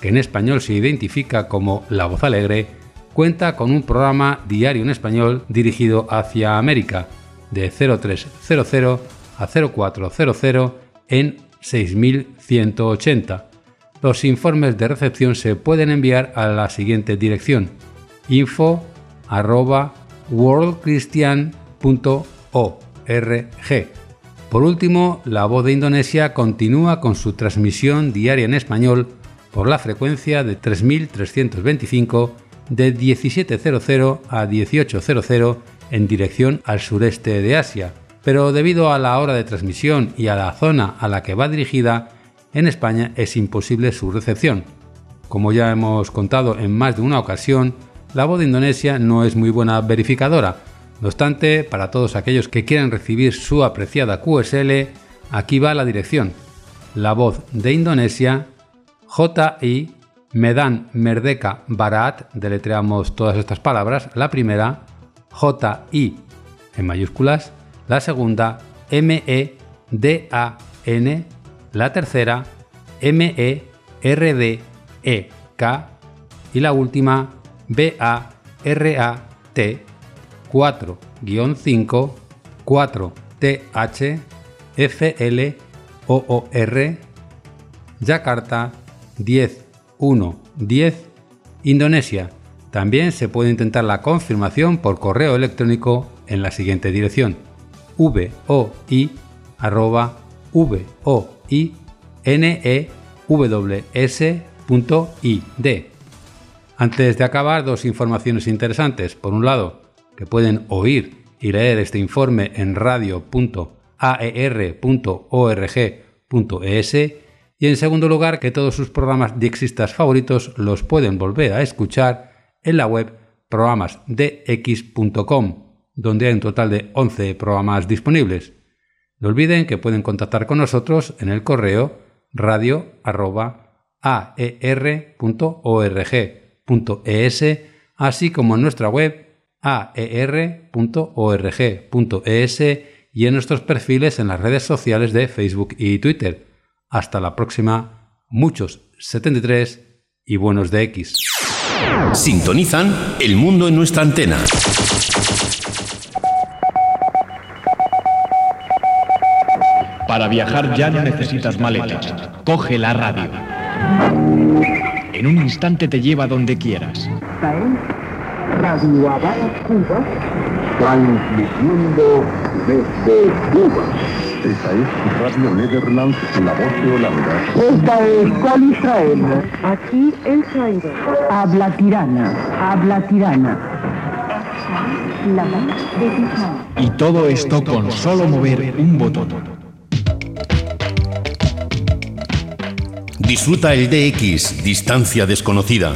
que en español se identifica como La Voz Alegre, cuenta con un programa diario en español dirigido hacia América, de 0300 a 0400 en 6180. Los informes de recepción se pueden enviar a la siguiente dirección: info worldchristian.org. Por último, La Voz de Indonesia continúa con su transmisión diaria en español por la frecuencia de 3325 de 1700 a 1800 en dirección al sureste de Asia, pero debido a la hora de transmisión y a la zona a la que va dirigida, en España es imposible su recepción. Como ya hemos contado en más de una ocasión, la voz de Indonesia no es muy buena verificadora. No obstante, para todos aquellos que quieran recibir su apreciada QSL, aquí va la dirección. La voz de Indonesia, JI Medan Merdeka Barat, deletreamos todas estas palabras, la primera J-I en mayúsculas, la segunda M-E-D-A-N, la tercera M-E-R-D-E-K y la última B-A-R-A-T 4-5 4-T-H F-L-O-O-R Yakarta 10 1 10 Indonesia. También se puede intentar la confirmación por correo electrónico en la siguiente dirección: voi arroba voinews.id. Antes de acabar, dos informaciones interesantes. Por un lado, que pueden oír y leer este informe en radio.aer.org.es y en segundo lugar que todos sus programas diexistas favoritos los pueden volver a escuchar en la web programasdx.com donde hay un total de 11 programas disponibles. No olviden que pueden contactar con nosotros en el correo radio.aer.org.es, así como en nuestra web aer.org.es y en nuestros perfiles en las redes sociales de Facebook y Twitter. Hasta la próxima, muchos 73 y buenos de X. Sintonizan El Mundo en nuestra antena. Para viajar ya no necesitas maletas. Coge la radio. En un instante te lleva donde quieras. Radio Habana, Cuba, transmitiendo desde Cuba. Esta es Radio Nederland, la voz de Holanda. Esta es Col Israel. Aquí el Cairo. Habla tirana, habla tirana. La voz de. Y todo esto con solo mover un botón. Disfruta el DX, distancia desconocida.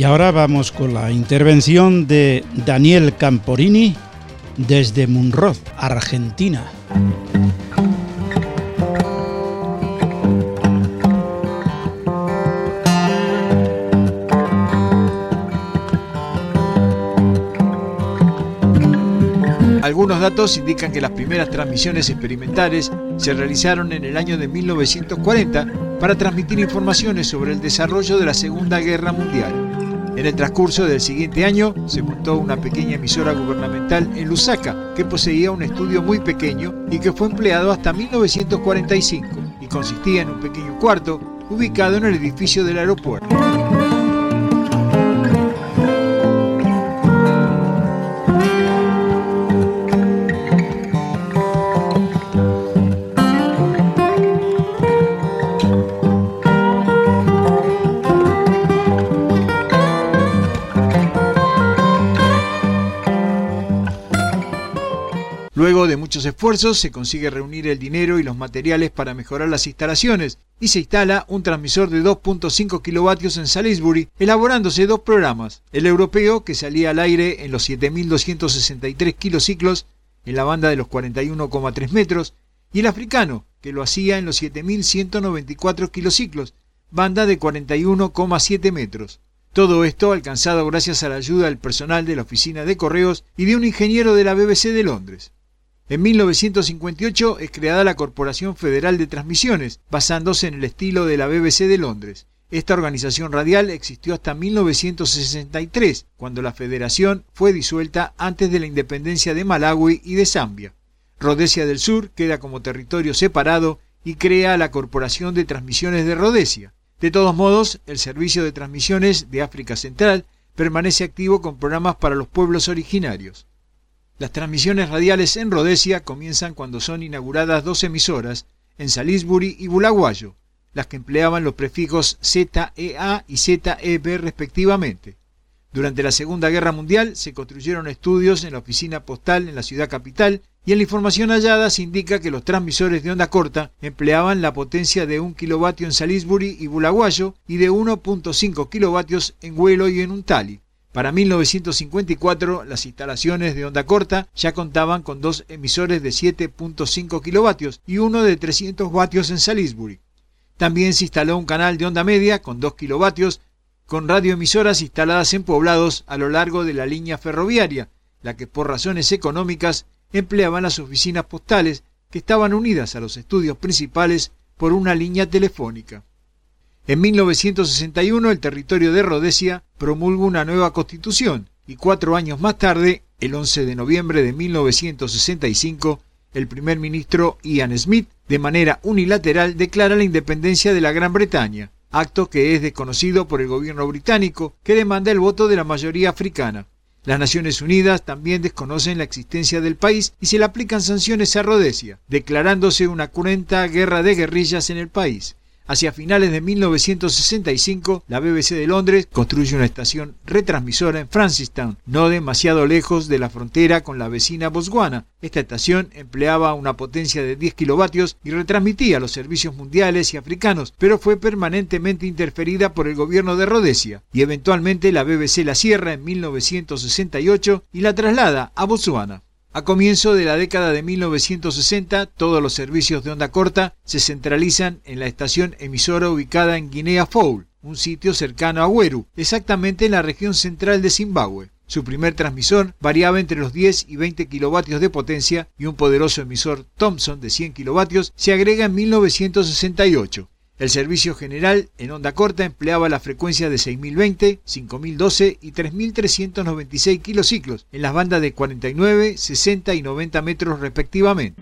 Y ahora vamos con la intervención de Daniel Camporini desde Munroz, Argentina. Algunos datos indican que las primeras transmisiones experimentales se realizaron en el año de 1940 para transmitir informaciones sobre el desarrollo de la Segunda Guerra Mundial. En el transcurso del siguiente año se montó una pequeña emisora gubernamental en Lusaka que poseía un estudio muy pequeño y que fue empleado hasta 1945 y consistía en un pequeño cuarto ubicado en el edificio del aeropuerto. De muchos esfuerzos se consigue reunir el dinero y los materiales para mejorar las instalaciones y se instala un transmisor de 2.5 kilovatios en Salisbury, elaborándose dos programas, el europeo que salía al aire en los 7.263 kilociclos en la banda de los 41,3 metros y el africano que lo hacía en los 7.194 kilociclos, banda de 41,7 metros. Todo esto alcanzado gracias a la ayuda del personal de la oficina de correos y de un ingeniero de la BBC de Londres. En 1958 es creada la Corporación Federal de Transmisiones, basándose en el estilo de la BBC de Londres. Esta organización radial existió hasta 1963, cuando la federación fue disuelta antes de la independencia de Malawi y de Zambia. Rhodesia del Sur queda como territorio separado y crea la Corporación de Transmisiones de Rhodesia. De todos modos, el Servicio de Transmisiones de África Central permanece activo con programas para los pueblos originarios. Las transmisiones radiales en Rhodesia comienzan cuando son inauguradas dos emisoras, en Salisbury y Bulawayo, las que empleaban los prefijos ZEA y ZEB respectivamente. Durante la Segunda Guerra Mundial se construyeron estudios en la oficina postal en la ciudad capital y en la información hallada se indica que los transmisores de onda corta empleaban la potencia de 1 kilovatio en Salisbury y Bulawayo y de 1.5 kilovatios en Huelo y en Untali. Para 1954, las instalaciones de onda corta ya contaban con dos emisores de 7.5 kilovatios y uno de 300 vatios en Salisbury. También se instaló un canal de onda media con 2 kilovatios con radioemisoras instaladas en poblados a lo largo de la línea ferroviaria, la que por razones económicas empleaban las oficinas postales que estaban unidas a los estudios principales por una línea telefónica. En 1961 el territorio de Rhodesia promulgó una nueva constitución y cuatro años más tarde, el 11 de noviembre de 1965, el primer ministro Ian Smith, de manera unilateral, declara la independencia de la Gran Bretaña, acto que es desconocido por el gobierno británico, que demanda el voto de la mayoría africana. Las Naciones Unidas también desconocen la existencia del país y se le aplican sanciones a Rhodesia, declarándose una cruenta guerra de guerrillas en el país. Hacia finales de 1965, la BBC de Londres construye una estación retransmisora en Francistown, no demasiado lejos de la frontera con la vecina Botswana. Esta estación empleaba una potencia de 10 kilovatios y retransmitía los servicios mundiales y africanos, pero fue permanentemente interferida por el gobierno de Rhodesia, y eventualmente la BBC la cierra en 1968 y la traslada a Botswana. A comienzo de la década de 1960, todos los servicios de onda corta se centralizan en la estación emisora ubicada en Guinea Fowl, un sitio cercano a Weru, exactamente en la región central de Zimbabue. Su primer transmisor variaba entre los 10 y 20 kilovatios de potencia y un poderoso emisor Thomson de 100 kilovatios se agrega en 1968. El servicio general en onda corta empleaba la frecuencia de 6020, 5012 y 3396 kilociclos en las bandas de 49, 60 y 90 metros respectivamente.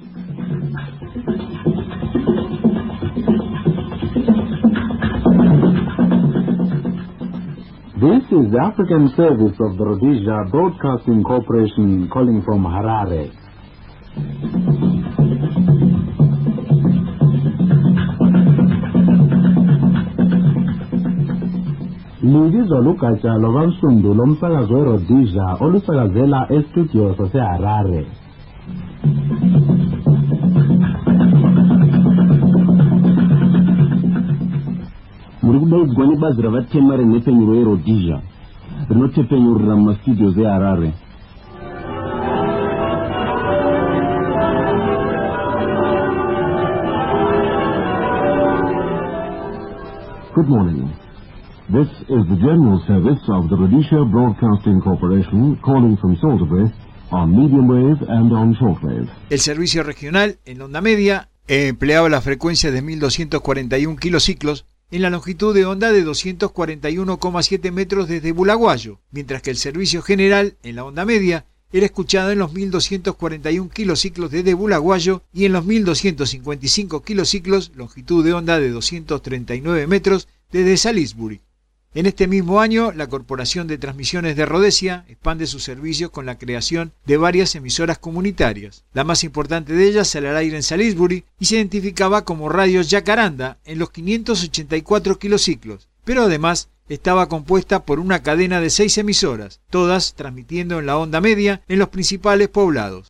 This is the African service of the Rhodesia Broadcasting Corporation calling from Harare. Libizwa lugatsha lwabansundu lomsakazo weRhodesia olusakazela estudio saseHarare. muri kudaidzwa nebazi ravatema renhepfenyuro yerhodhisia rinotepfenyurira mumastudios eharare Good morning. This is the general service of the Rhodesia Broadcasting Corporation calling from on medium wave and on shortwave. El servicio regional en onda media empleaba la frecuencia de 1241 kilociclos en la longitud de onda de 241,7 metros desde Bulaguayo, mientras que el servicio general en la onda media era escuchado en los 1241 kilociclos desde Bulaguayo y en los 1255 kilociclos, longitud de onda de 239 metros, desde Salisbury. En este mismo año, la Corporación de Transmisiones de Rhodesia expande sus servicios con la creación de varias emisoras comunitarias. La más importante de ellas sale al aire en Salisbury y se identificaba como Radio Jacaranda en los 584 kilociclos, pero además estaba compuesta por una cadena de seis emisoras, todas transmitiendo en la onda media en los principales poblados.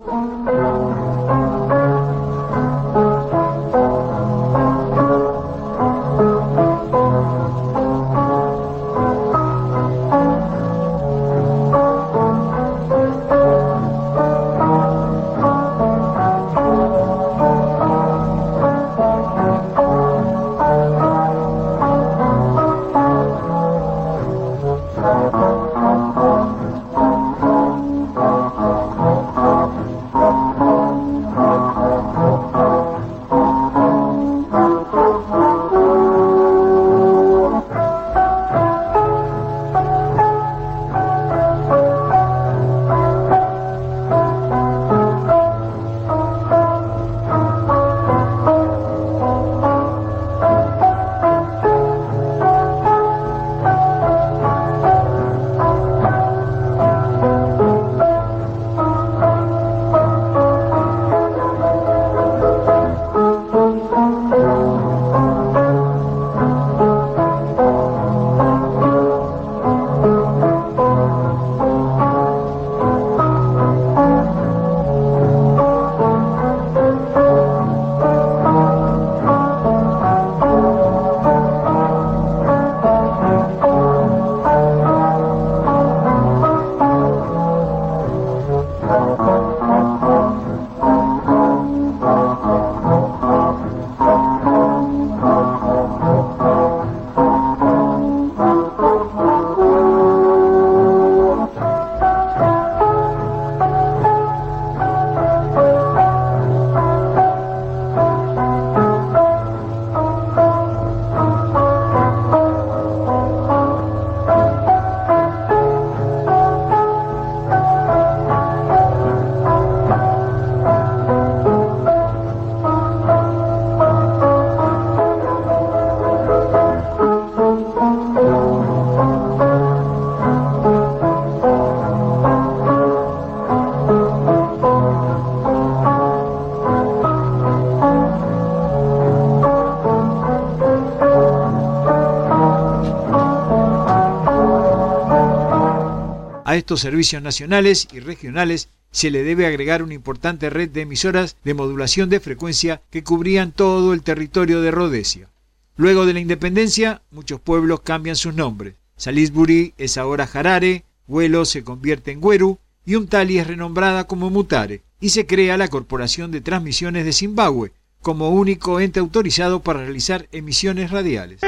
A estos servicios nacionales y regionales se le debe agregar una importante red de emisoras de modulación de frecuencia que cubrían todo el territorio de Rhodesia. Luego de la independencia, muchos pueblos cambian sus nombres. Salisbury es ahora Harare, Huelo se convierte en Weru y Umtali es renombrada como Mutare y se crea la Corporación de Transmisiones de Zimbabue como único ente autorizado para realizar emisiones radiales.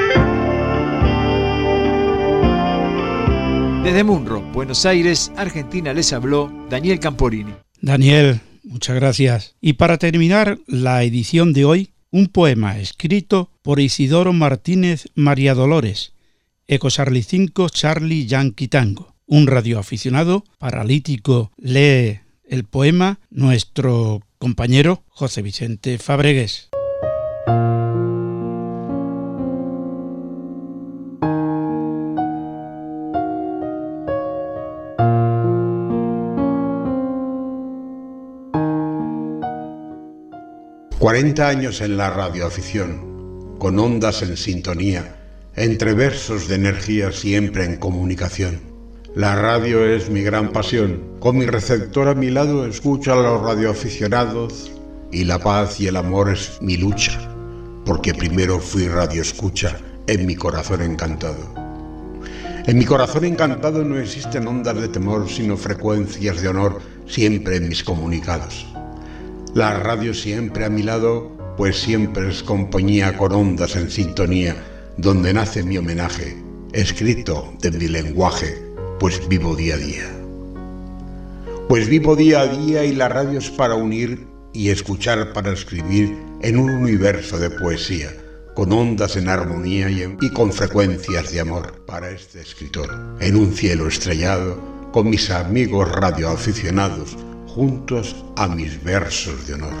Desde Munro, Buenos Aires, Argentina, les habló Daniel Camporini. Daniel, muchas gracias. Y para terminar la edición de hoy, un poema escrito por Isidoro Martínez María Dolores, Ecosarli 5 Charlie Yankee Tango. Un radioaficionado paralítico lee el poema nuestro compañero José Vicente Fabregues. Cuarenta años en la radioafición, con ondas en sintonía, entre versos de energía siempre en comunicación. La radio es mi gran pasión. Con mi receptor a mi lado escucho a los radioaficionados y la paz y el amor es mi lucha, porque primero fui radioescucha en mi corazón encantado. En mi corazón encantado no existen ondas de temor, sino frecuencias de honor siempre en mis comunicados. La radio siempre a mi lado, pues siempre es compañía con ondas en sintonía, donde nace mi homenaje, escrito de mi lenguaje, pues vivo día a día. Pues vivo día a día y la radio es para unir y escuchar para escribir en un universo de poesía, con ondas en armonía y, con frecuencias de amor para este escritor, en un cielo estrellado, con mis amigos radioaficionados, juntos a mis versos de honor.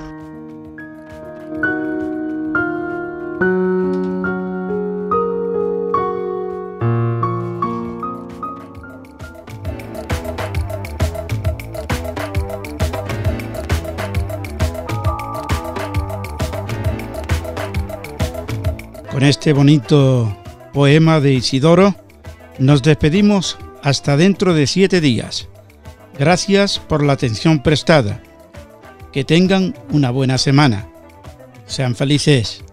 Con este bonito poema de Isidoro, nos despedimos hasta dentro de siete días. Gracias por la atención prestada. Que tengan una buena semana. Sean felices.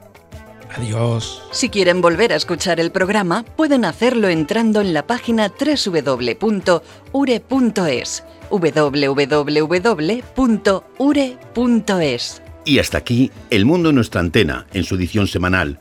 Adiós. Si quieren volver a escuchar el programa, pueden hacerlo entrando en la página www.ure.es. www.ure.es. Y hasta aquí El Mundo en nuestra antena, en su edición semanal,